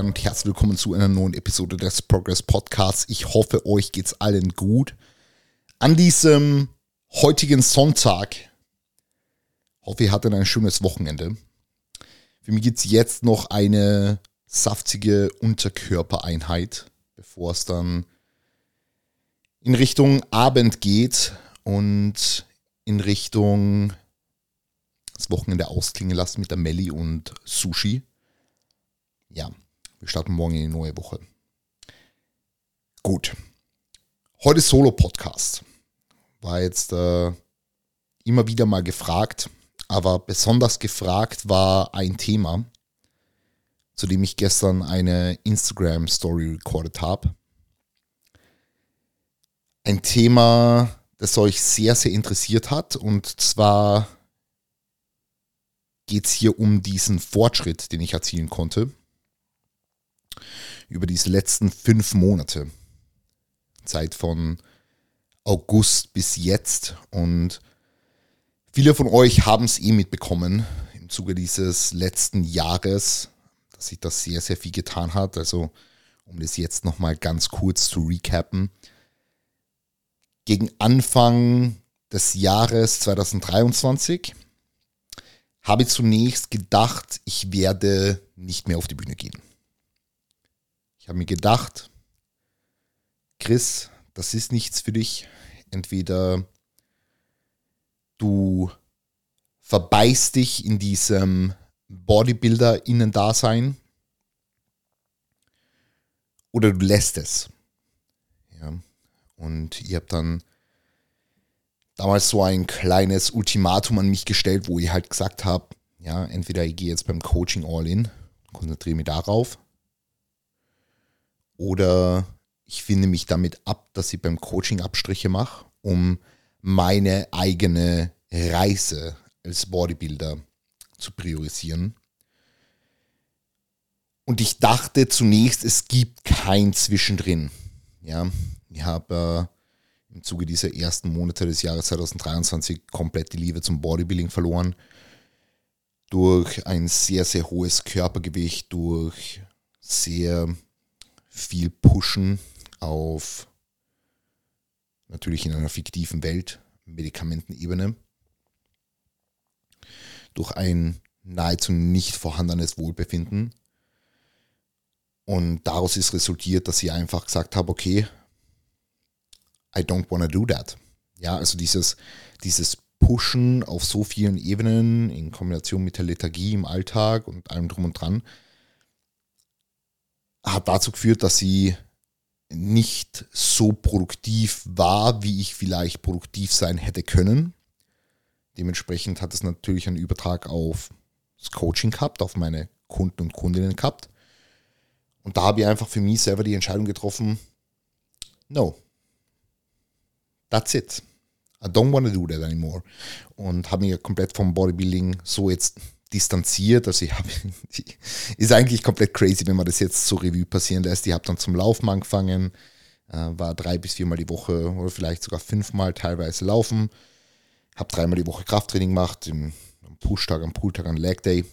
Herren, und herzlich willkommen zu einer neuen Episode des Progress Podcasts. Ich hoffe, euch geht's allen gut. An diesem heutigen Sonntag hoffe, ihr hattet ein schönes Wochenende. Für mich gibt's jetzt noch eine saftige Unterkörpereinheit, bevor es dann in Richtung Abend geht und in Richtung das Wochenende ausklingen lassen mit der Melli und Sushi. Ja, wir starten morgen in die neue Woche. Gut. Heute Solo-Podcast. War jetzt äh, immer wieder mal gefragt, aber besonders gefragt war ein Thema, zu dem ich gestern eine Instagram-Story recorded habe. Ein Thema, das euch sehr, sehr interessiert hat und zwar geht es hier um diesen Fortschritt, den ich erzielen konnte. Über diese letzten fünf Monate. Zeit von August bis jetzt. Und viele von euch haben es eh mitbekommen im Zuge dieses letzten Jahres, dass sich das sehr, sehr viel getan hat. Also, um das jetzt nochmal ganz kurz zu recappen. Gegen Anfang des Jahres 2023 habe zunächst gedacht, ich werde nicht mehr auf die Bühne gehen. Habe mir gedacht, Chris, das ist nichts für dich. Entweder du verbeißt dich in diesem Bodybuilder-Innen-Dasein oder du lässt es. Ja. Und ihr habt dann damals so ein kleines Ultimatum an mich gestellt, wo ich halt gesagt habe, ja, entweder ich gehe jetzt beim Coaching all in, konzentriere mich darauf, oder ich finde mich damit ab, dass ich beim Coaching Abstriche mache, um meine eigene Reise als Bodybuilder zu priorisieren. Und ich dachte zunächst, es gibt kein Zwischendrin. Ja, ich habe äh, im Zuge dieser ersten Monate des Jahres 2023 komplett die Liebe zum Bodybuilding verloren. Durch ein sehr, sehr hohes Körpergewicht, durch sehr viel Pushen auf natürlich in einer fiktiven Welt, Medikamentenebene, durch ein nahezu nicht vorhandenes Wohlbefinden. Und daraus ist resultiert, dass ich einfach gesagt habe, okay, I don't want to do that. Ja, also dieses, dieses Pushen auf so vielen Ebenen in Kombination mit der Lethargie im Alltag und allem drum und dran hat dazu geführt, dass sie nicht so produktiv war, wie ich vielleicht produktiv sein hätte können. Dementsprechend hat es natürlich einen Übertrag auf das Coaching gehabt, auf meine Kunden und Kundinnen gehabt. Und da habe ich einfach für mich selber die Entscheidung getroffen, no, That's it. I don't want to do that anymore. Und habe mich komplett vom Bodybuilding so jetzt distanziert. Also ich habe, ist eigentlich komplett crazy, wenn man das jetzt so Revue passieren lässt. Ich habe dann zum Laufen angefangen, äh, war drei bis viermal die Woche oder vielleicht sogar fünfmal teilweise laufen. Habe dreimal die Woche Krafttraining gemacht, im, am Pushtag, am Pooltag, am Leg Day,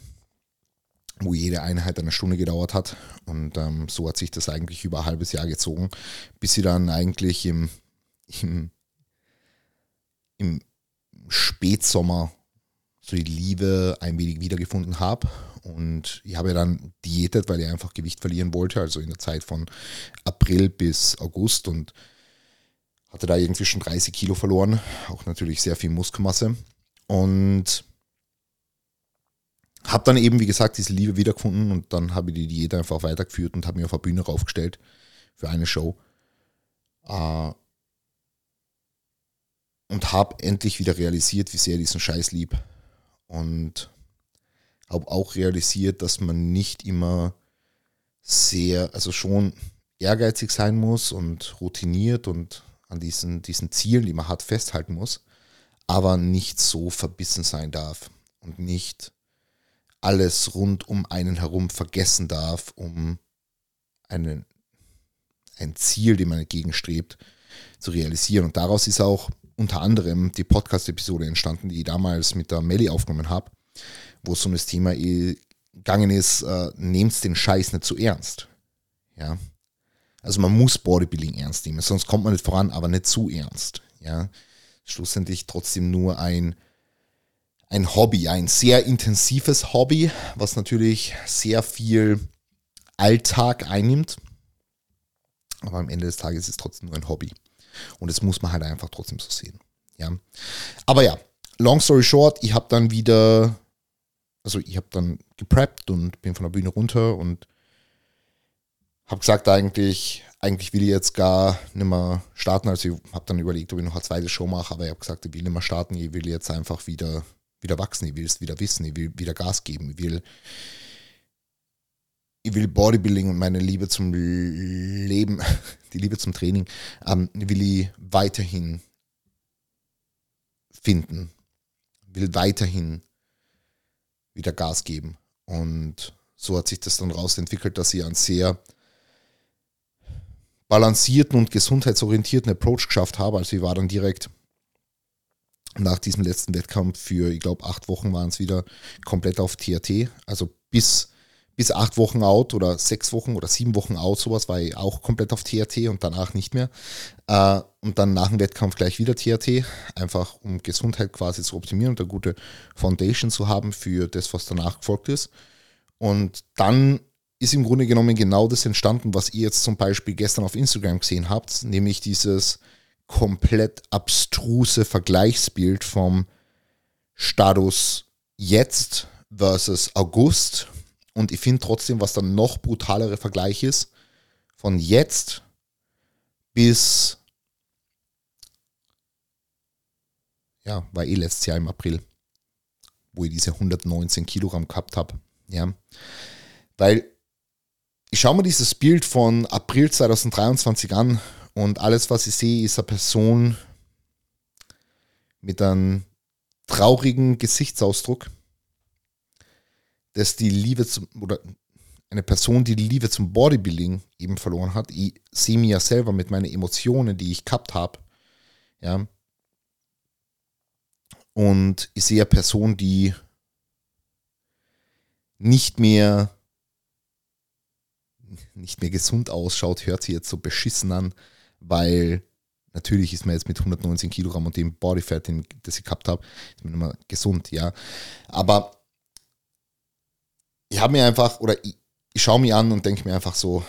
wo jede Einheit eine Stunde gedauert hat. Und ähm, so hat sich das eigentlich über ein halbes Jahr gezogen, bis sie dann eigentlich im, im im Spätsommer so die Liebe ein wenig wiedergefunden habe. Und ich habe dann diätet, weil ich einfach Gewicht verlieren wollte, also in der Zeit von April bis August und hatte da irgendwie schon 30 Kilo verloren, auch natürlich sehr viel Muskelmasse. Und habe dann eben, wie gesagt, diese Liebe wiedergefunden und dann habe ich die Diät einfach weitergeführt und habe mich auf eine Bühne raufgestellt für eine Show. Äh, und habe endlich wieder realisiert, wie sehr ich diesen Scheiß lieb. Und habe auch realisiert, dass man nicht immer sehr, also schon ehrgeizig sein muss und routiniert und an diesen, diesen Zielen, die man hat, festhalten muss, aber nicht so verbissen sein darf und nicht alles rund um einen herum vergessen darf, um einen, ein Ziel, dem man entgegenstrebt, zu realisieren. Und daraus ist auch unter anderem die Podcast-Episode entstanden, die ich damals mit der Melli aufgenommen habe, wo es um das Thema gegangen ist, äh, nehmt den Scheiß nicht zu ernst. Ja. Also man muss Bodybuilding ernst nehmen, sonst kommt man nicht voran, aber nicht zu ernst. Ja. Schlussendlich trotzdem nur ein, ein Hobby, ein sehr intensives Hobby, was natürlich sehr viel Alltag einnimmt. Aber am Ende des Tages ist es trotzdem nur ein Hobby. Und das muss man halt einfach trotzdem so sehen. Ja. Aber ja, long story short, ich habe dann wieder, also ich habe dann gepreppt und bin von der Bühne runter und habe gesagt, eigentlich, eigentlich will ich jetzt gar nicht mehr starten. Also ich habe dann überlegt, ob ich noch eine zweite Show mache, aber ich habe gesagt, ich will nicht mehr starten, ich will jetzt einfach wieder, wieder wachsen, ich will es wieder wissen, ich will wieder Gas geben, ich will, ich will Bodybuilding und meine Liebe zum Leben, die Liebe zum Training, ähm, will ich weiterhin finden, will weiterhin wieder Gas geben. Und so hat sich das dann rausentwickelt, dass ich einen sehr balancierten und gesundheitsorientierten Approach geschafft habe. Also ich war dann direkt nach diesem letzten Wettkampf für, ich glaube, acht Wochen waren es wieder komplett auf THT. Also bis bis acht Wochen out oder sechs Wochen oder sieben Wochen out, sowas, war ich auch komplett auf THT und danach nicht mehr. Äh, und dann nach dem Wettkampf gleich wieder THT, einfach um Gesundheit quasi zu optimieren und eine gute Foundation zu haben für das, was danach gefolgt ist. Und dann ist im Grunde genommen genau das entstanden, was ihr jetzt zum Beispiel gestern auf Instagram gesehen habt, nämlich dieses komplett abstruse Vergleichsbild vom Status jetzt versus August und ich finde trotzdem, was dann noch brutalere Vergleich ist, von jetzt bis, ja, war eh letztes Jahr im April, wo ich diese 119 Kilogramm gehabt habe. Ja, weil ich schaue mir dieses Bild von April 2023 an und alles, was ich sehe, ist eine Person mit einem traurigen Gesichtsausdruck dass die Liebe zum, oder eine Person, die die Liebe zum Bodybuilding eben verloren hat. Ich sehe mir ja selber mit meinen Emotionen, die ich gehabt habe. Ja. Und ich sehe eine Person, die nicht mehr nicht mehr gesund ausschaut, hört sich jetzt so beschissen an, weil natürlich ist man jetzt mit 119 Kilogramm und dem Bodyfat, das ich gehabt habe, ist man immer gesund, ja. Aber ich habe mir einfach, oder ich, ich schaue mir an und denke mir einfach so,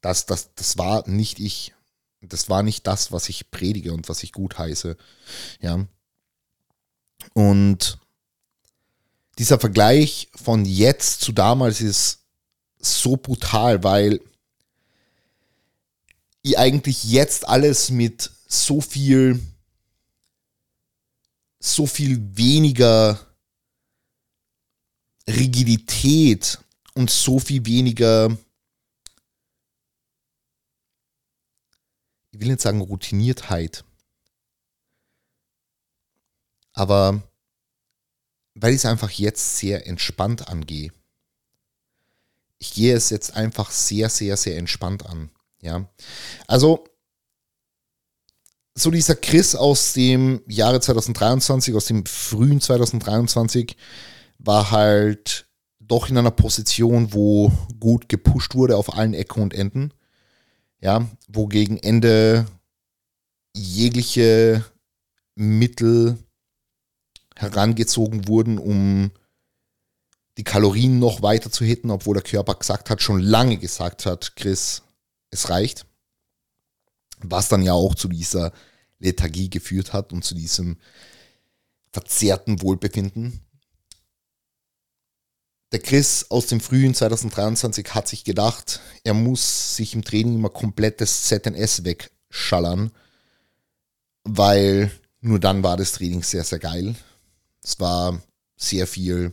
das, das, das war nicht ich. Das war nicht das, was ich predige und was ich gut heiße. Ja. Und dieser Vergleich von jetzt zu damals ist so brutal, weil ich eigentlich jetzt alles mit so viel, so viel weniger Rigidität und so viel weniger, ich will nicht sagen Routiniertheit, aber weil ich es einfach jetzt sehr entspannt angehe. Ich gehe es jetzt einfach sehr, sehr, sehr entspannt an. Ja, also so dieser Chris aus dem Jahre 2023, aus dem frühen 2023, war halt doch in einer Position, wo gut gepusht wurde auf allen Ecken und Enden. Ja, wo gegen Ende jegliche Mittel herangezogen wurden, um die Kalorien noch weiter zu hitten, obwohl der Körper gesagt hat, schon lange gesagt hat, Chris, es reicht. Was dann ja auch zu dieser Lethargie geführt hat und zu diesem verzerrten Wohlbefinden. Der Chris aus dem frühen 2023 hat sich gedacht, er muss sich im Training immer komplettes ZNS wegschallern, weil nur dann war das Training sehr, sehr geil. Es war sehr viel,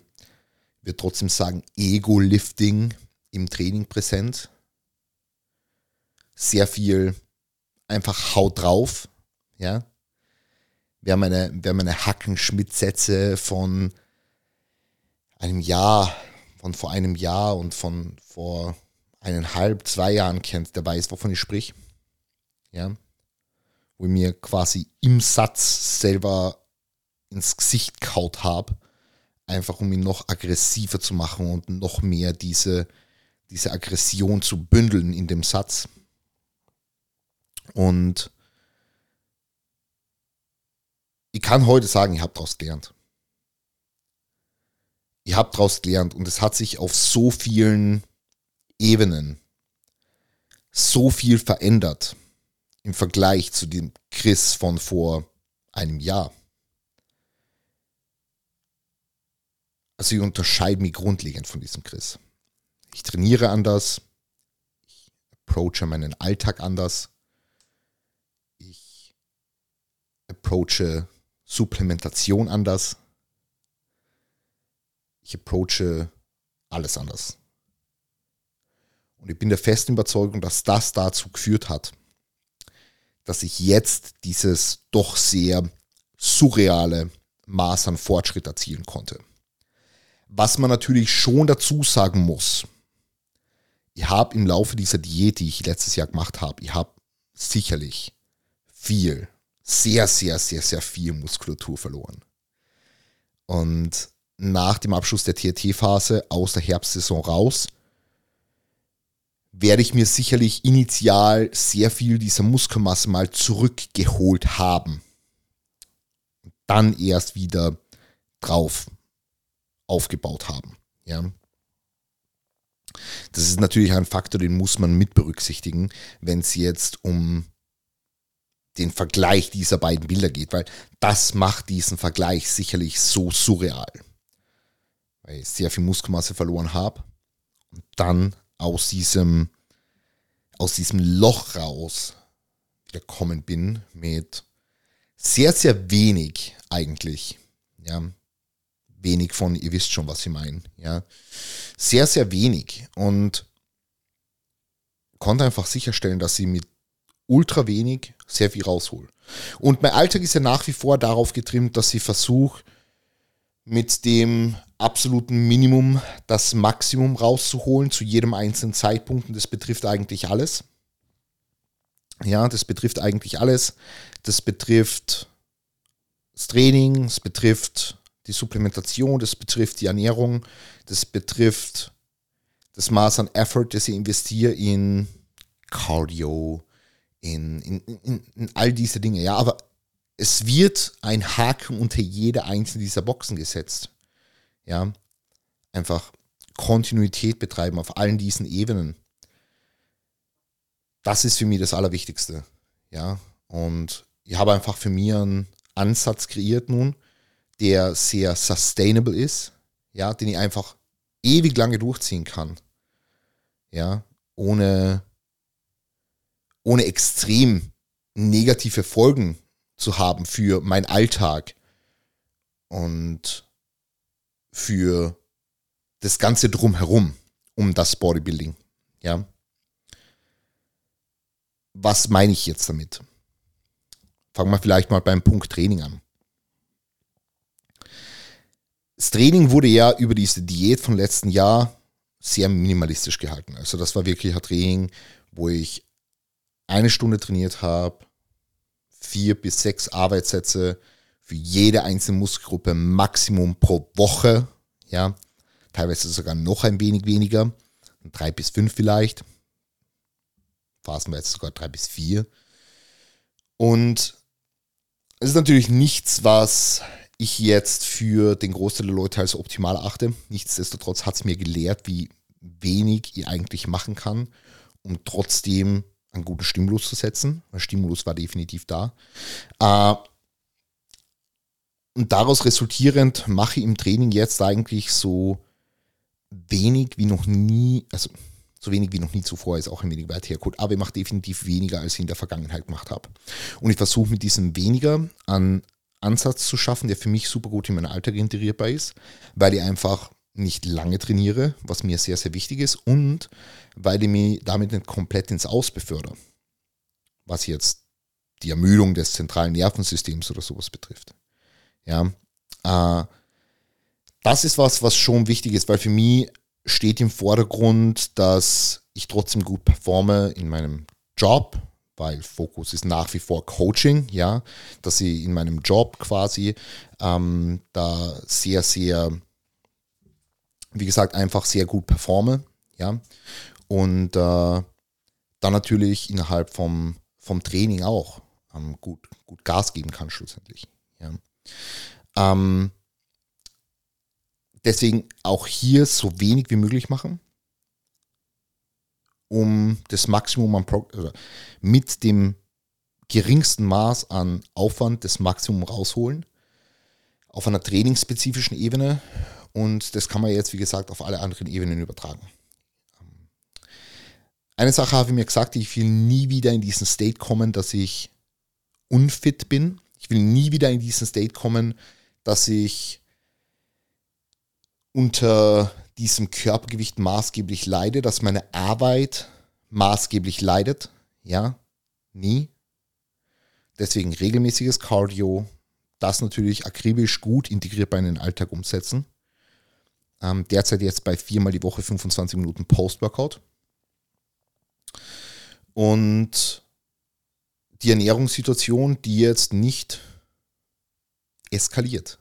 würde trotzdem sagen, Ego-Lifting im Training präsent. Sehr viel einfach Haut drauf, ja. Wir haben eine, wir eine Hackenschmidt-Sätze von einem Jahr von vor einem Jahr und von vor eineinhalb, zwei Jahren kennt, der weiß, wovon ich sprich. Ja. Wo ich mir quasi im Satz selber ins Gesicht kaut habe. einfach um ihn noch aggressiver zu machen und noch mehr diese, diese Aggression zu bündeln in dem Satz. Und ich kann heute sagen, ich habe daraus gelernt. Ich habe daraus gelernt und es hat sich auf so vielen Ebenen so viel verändert im Vergleich zu dem Chris von vor einem Jahr. Also ich unterscheide mich grundlegend von diesem Chris. Ich trainiere anders, ich approache meinen Alltag anders, ich approache Supplementation anders, ich approache alles anders. Und ich bin der festen Überzeugung, dass das dazu geführt hat, dass ich jetzt dieses doch sehr surreale Maß an Fortschritt erzielen konnte. Was man natürlich schon dazu sagen muss, ich habe im Laufe dieser Diät, die ich letztes Jahr gemacht habe, ich habe sicherlich viel, sehr, sehr, sehr, sehr viel Muskulatur verloren. Und nach dem Abschluss der TRT-Phase aus der Herbstsaison raus, werde ich mir sicherlich initial sehr viel dieser Muskelmasse mal zurückgeholt haben. Dann erst wieder drauf aufgebaut haben. Ja. Das ist natürlich ein Faktor, den muss man mit berücksichtigen, wenn es jetzt um den Vergleich dieser beiden Bilder geht, weil das macht diesen Vergleich sicherlich so surreal. Weil ich sehr viel Muskelmasse verloren habe und dann aus diesem, aus diesem Loch raus wieder kommen bin mit sehr, sehr wenig eigentlich. Ja, wenig von, ihr wisst schon, was ich meine. Ja, sehr, sehr wenig und konnte einfach sicherstellen, dass sie mit ultra wenig sehr viel raushole. Und mein Alltag ist ja nach wie vor darauf getrimmt, dass ich versuche, mit dem absoluten Minimum das Maximum rauszuholen zu jedem einzelnen Zeitpunkt. Und das betrifft eigentlich alles. Ja, das betrifft eigentlich alles. Das betrifft das Training, das betrifft die Supplementation, das betrifft die Ernährung, das betrifft das Maß an Effort, das ich investiere in Cardio, in, in, in, in all diese Dinge. Ja, aber es wird ein Haken unter jede einzelne dieser Boxen gesetzt. Ja, einfach Kontinuität betreiben auf allen diesen Ebenen. Das ist für mich das Allerwichtigste. Ja, und ich habe einfach für mich einen Ansatz kreiert nun, der sehr sustainable ist, ja, den ich einfach ewig lange durchziehen kann. Ja, ohne, ohne extrem negative Folgen zu haben für meinen Alltag und für das Ganze drumherum, um das Bodybuilding. Ja. Was meine ich jetzt damit? Fangen wir vielleicht mal beim Punkt Training an. Das Training wurde ja über diese Diät von letzten Jahr sehr minimalistisch gehalten. Also das war wirklich ein Training, wo ich eine Stunde trainiert habe, vier bis sechs Arbeitssätze für jede einzelne Muskelgruppe Maximum pro Woche. Ja, teilweise sogar noch ein wenig weniger, drei bis fünf vielleicht. Phasenweise sogar drei bis vier. Und es ist natürlich nichts, was ich jetzt für den Großteil der Leute als optimal achte. Nichtsdestotrotz hat es mir gelehrt, wie wenig ich eigentlich machen kann, um trotzdem einen guten Stimulus zu setzen. Der Stimulus war definitiv da. Äh, und daraus resultierend mache ich im Training jetzt eigentlich so wenig wie noch nie, also so wenig wie noch nie zuvor ist auch ein wenig weit hergeholt, aber ich mache definitiv weniger, als ich in der Vergangenheit gemacht habe. Und ich versuche mit diesem weniger einen Ansatz zu schaffen, der für mich super gut in meinen Alltag integrierbar ist, weil ich einfach nicht lange trainiere, was mir sehr, sehr wichtig ist und weil ich mich damit nicht komplett ins Aus befördere, was jetzt die Ermüdung des zentralen Nervensystems oder sowas betrifft. Ja, äh, das ist was, was schon wichtig ist, weil für mich steht im Vordergrund, dass ich trotzdem gut performe in meinem Job, weil Fokus ist nach wie vor Coaching, ja, dass ich in meinem Job quasi ähm, da sehr, sehr wie gesagt, einfach sehr gut performe. Ja. Und äh, dann natürlich innerhalb vom, vom Training auch ähm, gut, gut Gas geben kann, schlussendlich. Ja. Ähm, deswegen auch hier so wenig wie möglich machen, um das Maximum an Pro also mit dem geringsten Maß an Aufwand das Maximum rausholen auf einer trainingsspezifischen Ebene und das kann man jetzt, wie gesagt, auf alle anderen Ebenen übertragen. Eine Sache habe ich mir gesagt, ich will nie wieder in diesen State kommen, dass ich unfit bin. Ich will nie wieder in diesen State kommen, dass ich unter diesem Körpergewicht maßgeblich leide, dass meine Arbeit maßgeblich leidet. Ja, nie. Deswegen regelmäßiges Cardio, das natürlich akribisch gut integrierbar in den Alltag umsetzen. Ähm, derzeit jetzt bei viermal die Woche 25 Minuten Post-Workout. Und die Ernährungssituation, die jetzt nicht eskaliert.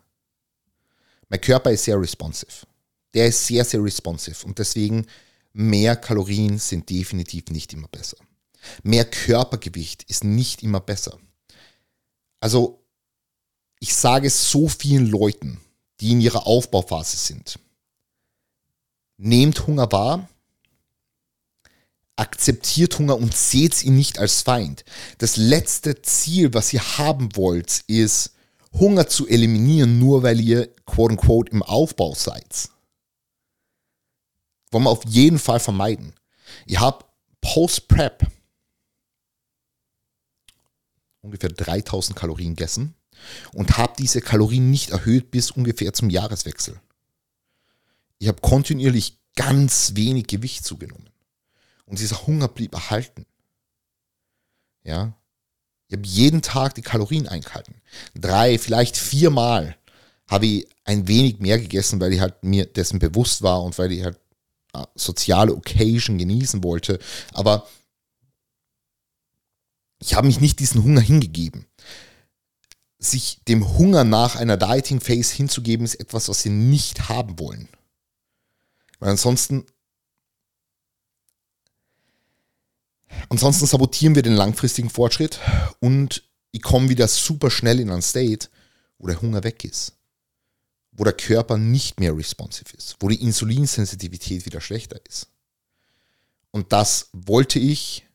Mein Körper ist sehr responsive. Der ist sehr, sehr responsive. Und deswegen mehr Kalorien sind definitiv nicht immer besser. Mehr Körpergewicht ist nicht immer besser. Also ich sage so vielen Leuten, die in ihrer Aufbauphase sind, nehmt Hunger wahr, akzeptiert Hunger und seht ihn nicht als Feind. Das letzte Ziel, was ihr haben wollt, ist Hunger zu eliminieren, nur weil ihr quote unquote im Aufbau seid. Wollen wir auf jeden Fall vermeiden. Ihr habt Post-Prep ungefähr 3000 Kalorien gegessen und habe diese Kalorien nicht erhöht bis ungefähr zum Jahreswechsel. Ich habe kontinuierlich ganz wenig Gewicht zugenommen. Und dieser Hunger blieb erhalten. Ja. Ich habe jeden Tag die Kalorien eingehalten. Drei, vielleicht viermal habe ich ein wenig mehr gegessen, weil ich halt mir dessen bewusst war und weil ich halt äh, soziale Occasion genießen wollte. Aber ich habe mich nicht diesen Hunger hingegeben sich dem Hunger nach einer Dieting Phase hinzugeben, ist etwas, was sie nicht haben wollen. Weil ansonsten, ansonsten sabotieren wir den langfristigen Fortschritt und ich komme wieder super schnell in ein State, wo der Hunger weg ist. Wo der Körper nicht mehr responsive ist, wo die Insulinsensitivität wieder schlechter ist. Und das wollte ich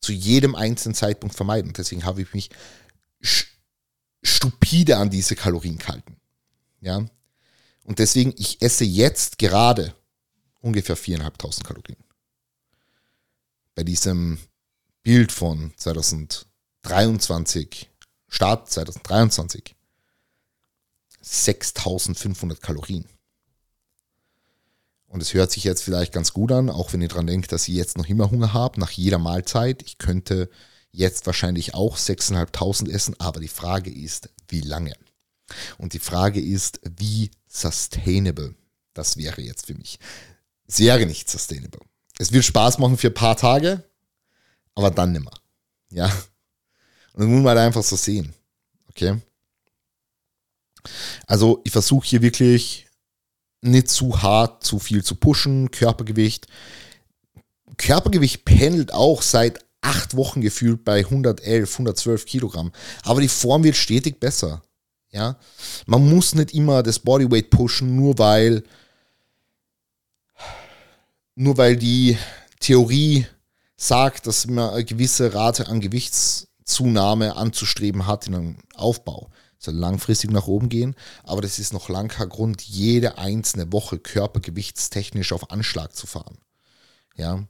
zu jedem einzelnen Zeitpunkt vermeiden. Deswegen habe ich mich stupide an diese Kalorien halten. Ja. Und deswegen, ich esse jetzt gerade ungefähr 4.500 Kalorien. Bei diesem Bild von 2023, Start 2023, 6.500 Kalorien. Und es hört sich jetzt vielleicht ganz gut an, auch wenn ihr dran denkt, dass ihr jetzt noch immer Hunger habt, nach jeder Mahlzeit. Ich könnte jetzt wahrscheinlich auch 6.500 essen, aber die Frage ist, wie lange? Und die Frage ist, wie sustainable das wäre jetzt für mich. Es wäre nicht sustainable. Es wird Spaß machen für ein paar Tage, aber dann nimmer. Ja. Und das muss man halt einfach so sehen. Okay. Also ich versuche hier wirklich nicht zu hart, zu viel zu pushen, Körpergewicht. Körpergewicht pendelt auch seit acht Wochen gefühlt bei 111, 112 Kilogramm. Aber die Form wird stetig besser. Ja, man muss nicht immer das Bodyweight pushen, nur weil, nur weil die Theorie sagt, dass man eine gewisse Rate an Gewichtszunahme anzustreben hat in einem Aufbau. Soll langfristig nach oben gehen, aber das ist noch lang kein Grund, jede einzelne Woche körpergewichtstechnisch auf Anschlag zu fahren. Ja,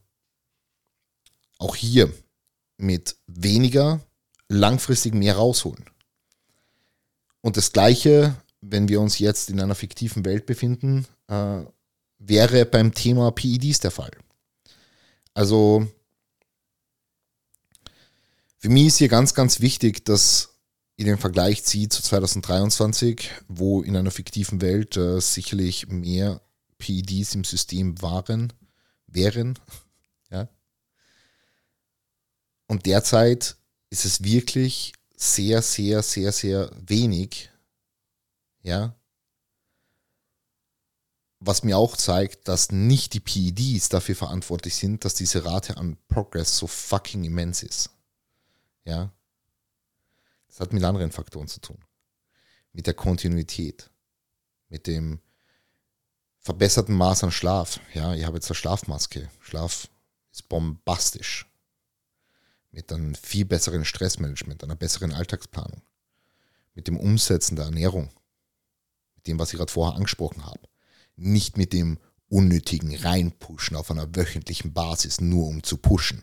auch hier mit weniger langfristig mehr rausholen. Und das Gleiche, wenn wir uns jetzt in einer fiktiven Welt befinden, äh, wäre beim Thema PEDs der Fall. Also für mich ist hier ganz, ganz wichtig, dass ihr den Vergleich zieht zu 2023, wo in einer fiktiven Welt äh, sicherlich mehr PEDs im System waren, wären, ja, und derzeit ist es wirklich sehr, sehr, sehr, sehr wenig. Ja. was mir auch zeigt, dass nicht die PEDs dafür verantwortlich sind, dass diese Rate an Progress so fucking immens ist. Ja. Das hat mit anderen Faktoren zu tun. Mit der Kontinuität. Mit dem verbesserten Maß an Schlaf. Ja, ich habe jetzt eine Schlafmaske. Schlaf ist bombastisch. Mit einem viel besseren Stressmanagement, einer besseren Alltagsplanung. Mit dem Umsetzen der Ernährung. Mit dem, was ich gerade vorher angesprochen habe nicht mit dem unnötigen Reinpushen auf einer wöchentlichen Basis, nur um zu pushen,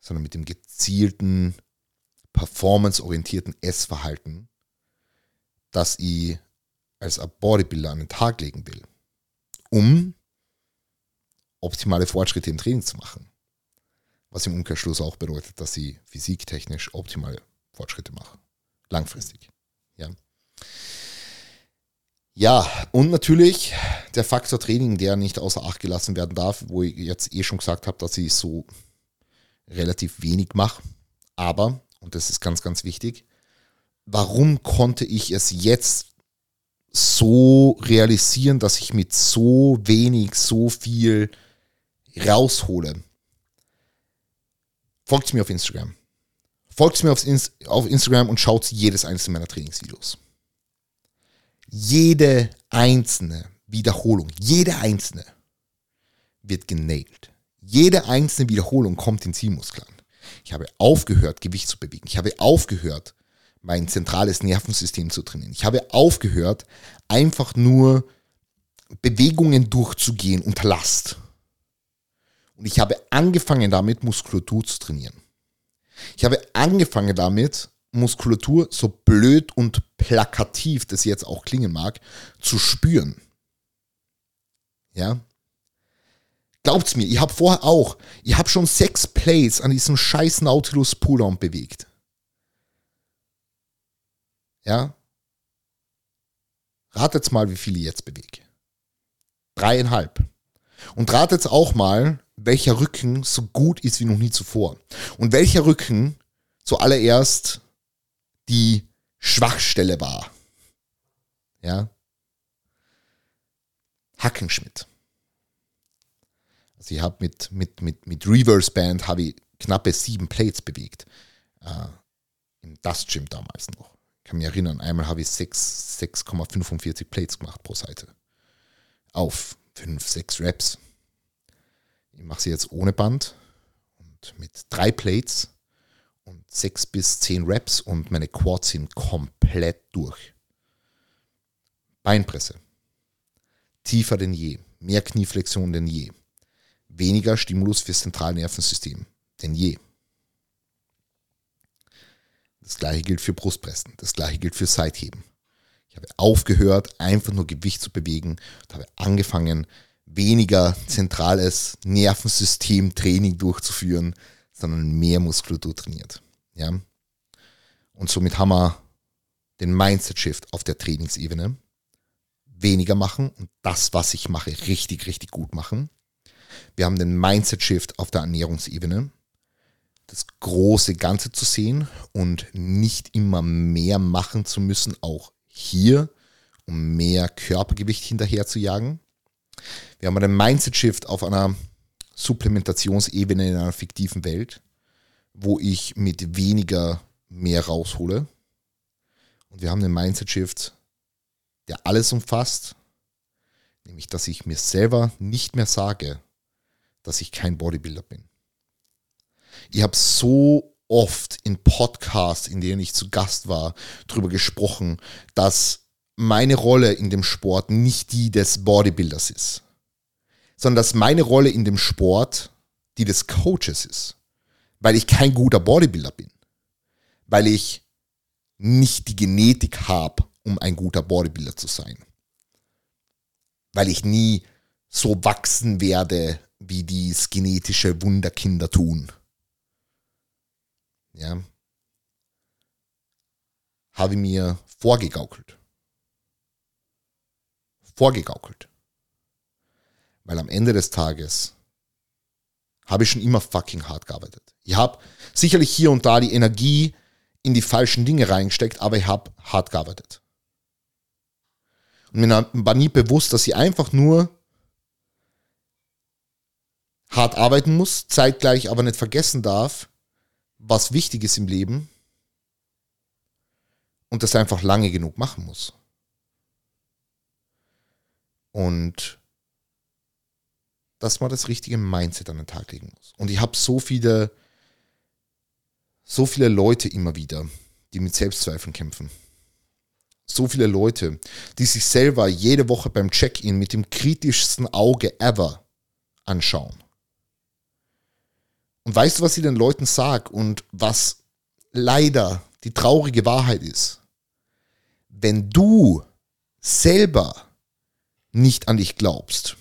sondern mit dem gezielten, performanceorientierten Essverhalten, das ich als Bodybuilder an den Tag legen will, um optimale Fortschritte im Training zu machen. Was im Umkehrschluss auch bedeutet, dass ich physiktechnisch optimale Fortschritte mache. Langfristig. Ja. Ja, und natürlich der Faktor Training, der nicht außer Acht gelassen werden darf, wo ich jetzt eh schon gesagt habe, dass ich so relativ wenig mache. Aber, und das ist ganz, ganz wichtig, warum konnte ich es jetzt so realisieren, dass ich mit so wenig so viel raushole? Folgt mir auf Instagram. Folgt mir auf, Instagram und schaut jedes einzelne meiner Trainingsvideos jede einzelne Wiederholung, jede einzelne wird genäht. Jede einzelne Wiederholung kommt in Zielmuskeln. Ich habe aufgehört, Gewicht zu bewegen. Ich habe aufgehört, mein zentrales Nervensystem zu trainieren. Ich habe aufgehört, einfach nur Bewegungen durchzugehen unter Last. Und ich habe angefangen damit, Muskulatur zu trainieren. Ich habe angefangen damit, Muskulatur, so blöd und plakativ das jetzt auch klingen mag, zu spüren. Ja. Glaubt's mir, ich habe vorher auch, ich habe schon sechs Plays an diesem scheiß Nautilus Pulldown bewegt. Ja. Ratet mal, wie viel ich jetzt bewege. Dreieinhalb. Und ratet auch mal, welcher Rücken so gut ist wie noch nie zuvor. Und welcher Rücken zuallererst die Schwachstelle war. Ja. Hackenschmidt. Also ich habe mit, mit, mit, mit Reverse Band habe ich knappe sieben Plates bewegt. Äh, Im Dust Gym damals noch. Ich kann mich erinnern, einmal habe ich 6,45 Plates gemacht pro Seite. Auf 5, 6 Reps. Ich mache sie jetzt ohne Band und mit drei Plates und sechs bis zehn Reps und meine Quads sind komplett durch. Beinpresse. Tiefer denn je. Mehr Knieflexion denn je. Weniger Stimulus fürs Zentralnervensystem denn je. Das gleiche gilt für Brustpressen. Das gleiche gilt für Seitheben. Ich habe aufgehört, einfach nur Gewicht zu bewegen und habe angefangen, weniger zentrales Nervensystem-Training durchzuführen, sondern mehr Muskulatur trainiert. Ja? Und somit haben wir den Mindset-Shift auf der Trainingsebene. Weniger machen und das, was ich mache, richtig, richtig gut machen. Wir haben den Mindset-Shift auf der Ernährungsebene. Das große Ganze zu sehen und nicht immer mehr machen zu müssen, auch hier, um mehr Körpergewicht hinterher zu jagen. Wir haben den Mindset-Shift auf einer Supplementationsebene in einer fiktiven Welt, wo ich mit weniger mehr raushole. Und wir haben einen Mindset-Shift, der alles umfasst, nämlich dass ich mir selber nicht mehr sage, dass ich kein Bodybuilder bin. Ich habe so oft in Podcasts, in denen ich zu Gast war, darüber gesprochen, dass meine Rolle in dem Sport nicht die des Bodybuilders ist sondern dass meine Rolle in dem Sport die des Coaches ist. Weil ich kein guter Bodybuilder bin. Weil ich nicht die Genetik habe, um ein guter Bodybuilder zu sein. Weil ich nie so wachsen werde, wie dies genetische Wunderkinder tun. Ja. Habe mir vorgegaukelt. Vorgegaukelt. Weil am Ende des Tages habe ich schon immer fucking hart gearbeitet. Ich habe sicherlich hier und da die Energie in die falschen Dinge reingesteckt, aber ich habe hart gearbeitet. Und mir war nie bewusst, dass sie einfach nur hart arbeiten muss, zeitgleich aber nicht vergessen darf, was wichtig ist im Leben und das einfach lange genug machen muss. Und dass man das richtige Mindset an den Tag legen muss. Und ich habe so viele, so viele Leute immer wieder, die mit Selbstzweifeln kämpfen. So viele Leute, die sich selber jede Woche beim Check-in mit dem kritischsten Auge ever anschauen. Und weißt du, was ich den Leuten sage und was leider die traurige Wahrheit ist? Wenn du selber nicht an dich glaubst,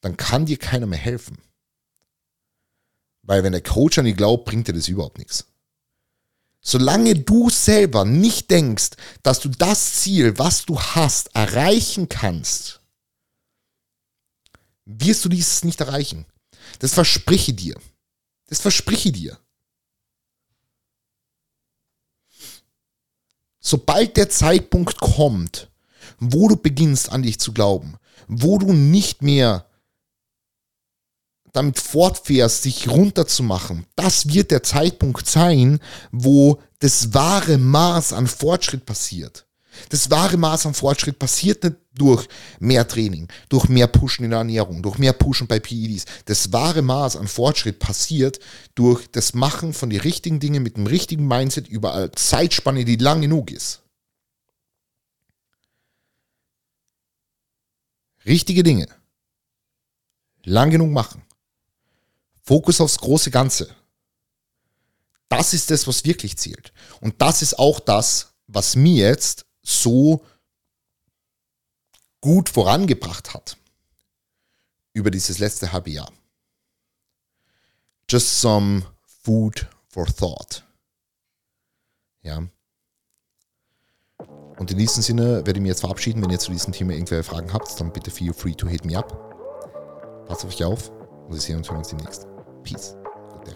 dann kann dir keiner mehr helfen. Weil wenn der Coach an dich glaubt, bringt dir das überhaupt nichts. Solange du selber nicht denkst, dass du das Ziel, was du hast, erreichen kannst, wirst du dieses nicht erreichen. Das verspreche dir. Das verspreche dir. Sobald der Zeitpunkt kommt, wo du beginnst an dich zu glauben, wo du nicht mehr damit fortfährst, dich runterzumachen, das wird der Zeitpunkt sein, wo das wahre Maß an Fortschritt passiert. Das wahre Maß an Fortschritt passiert nicht durch mehr Training, durch mehr Pushen in der Ernährung, durch mehr Pushen bei PEDs. Das wahre Maß an Fortschritt passiert durch das Machen von den richtigen Dingen mit dem richtigen Mindset über eine Zeitspanne, die lang genug ist. Richtige Dinge. Lang genug machen. Fokus aufs große Ganze. Das ist das, was wirklich zählt. Und das ist auch das, was mir jetzt so gut vorangebracht hat über dieses letzte halbe Jahr. Just some food for thought. Ja. Und in diesem Sinne werde ich mich jetzt verabschieden. Wenn ihr zu diesem Thema irgendwelche Fragen habt, dann bitte feel free to hit me up. Passt auf euch auf und wir sehen uns, hören uns demnächst. Peace. Good day.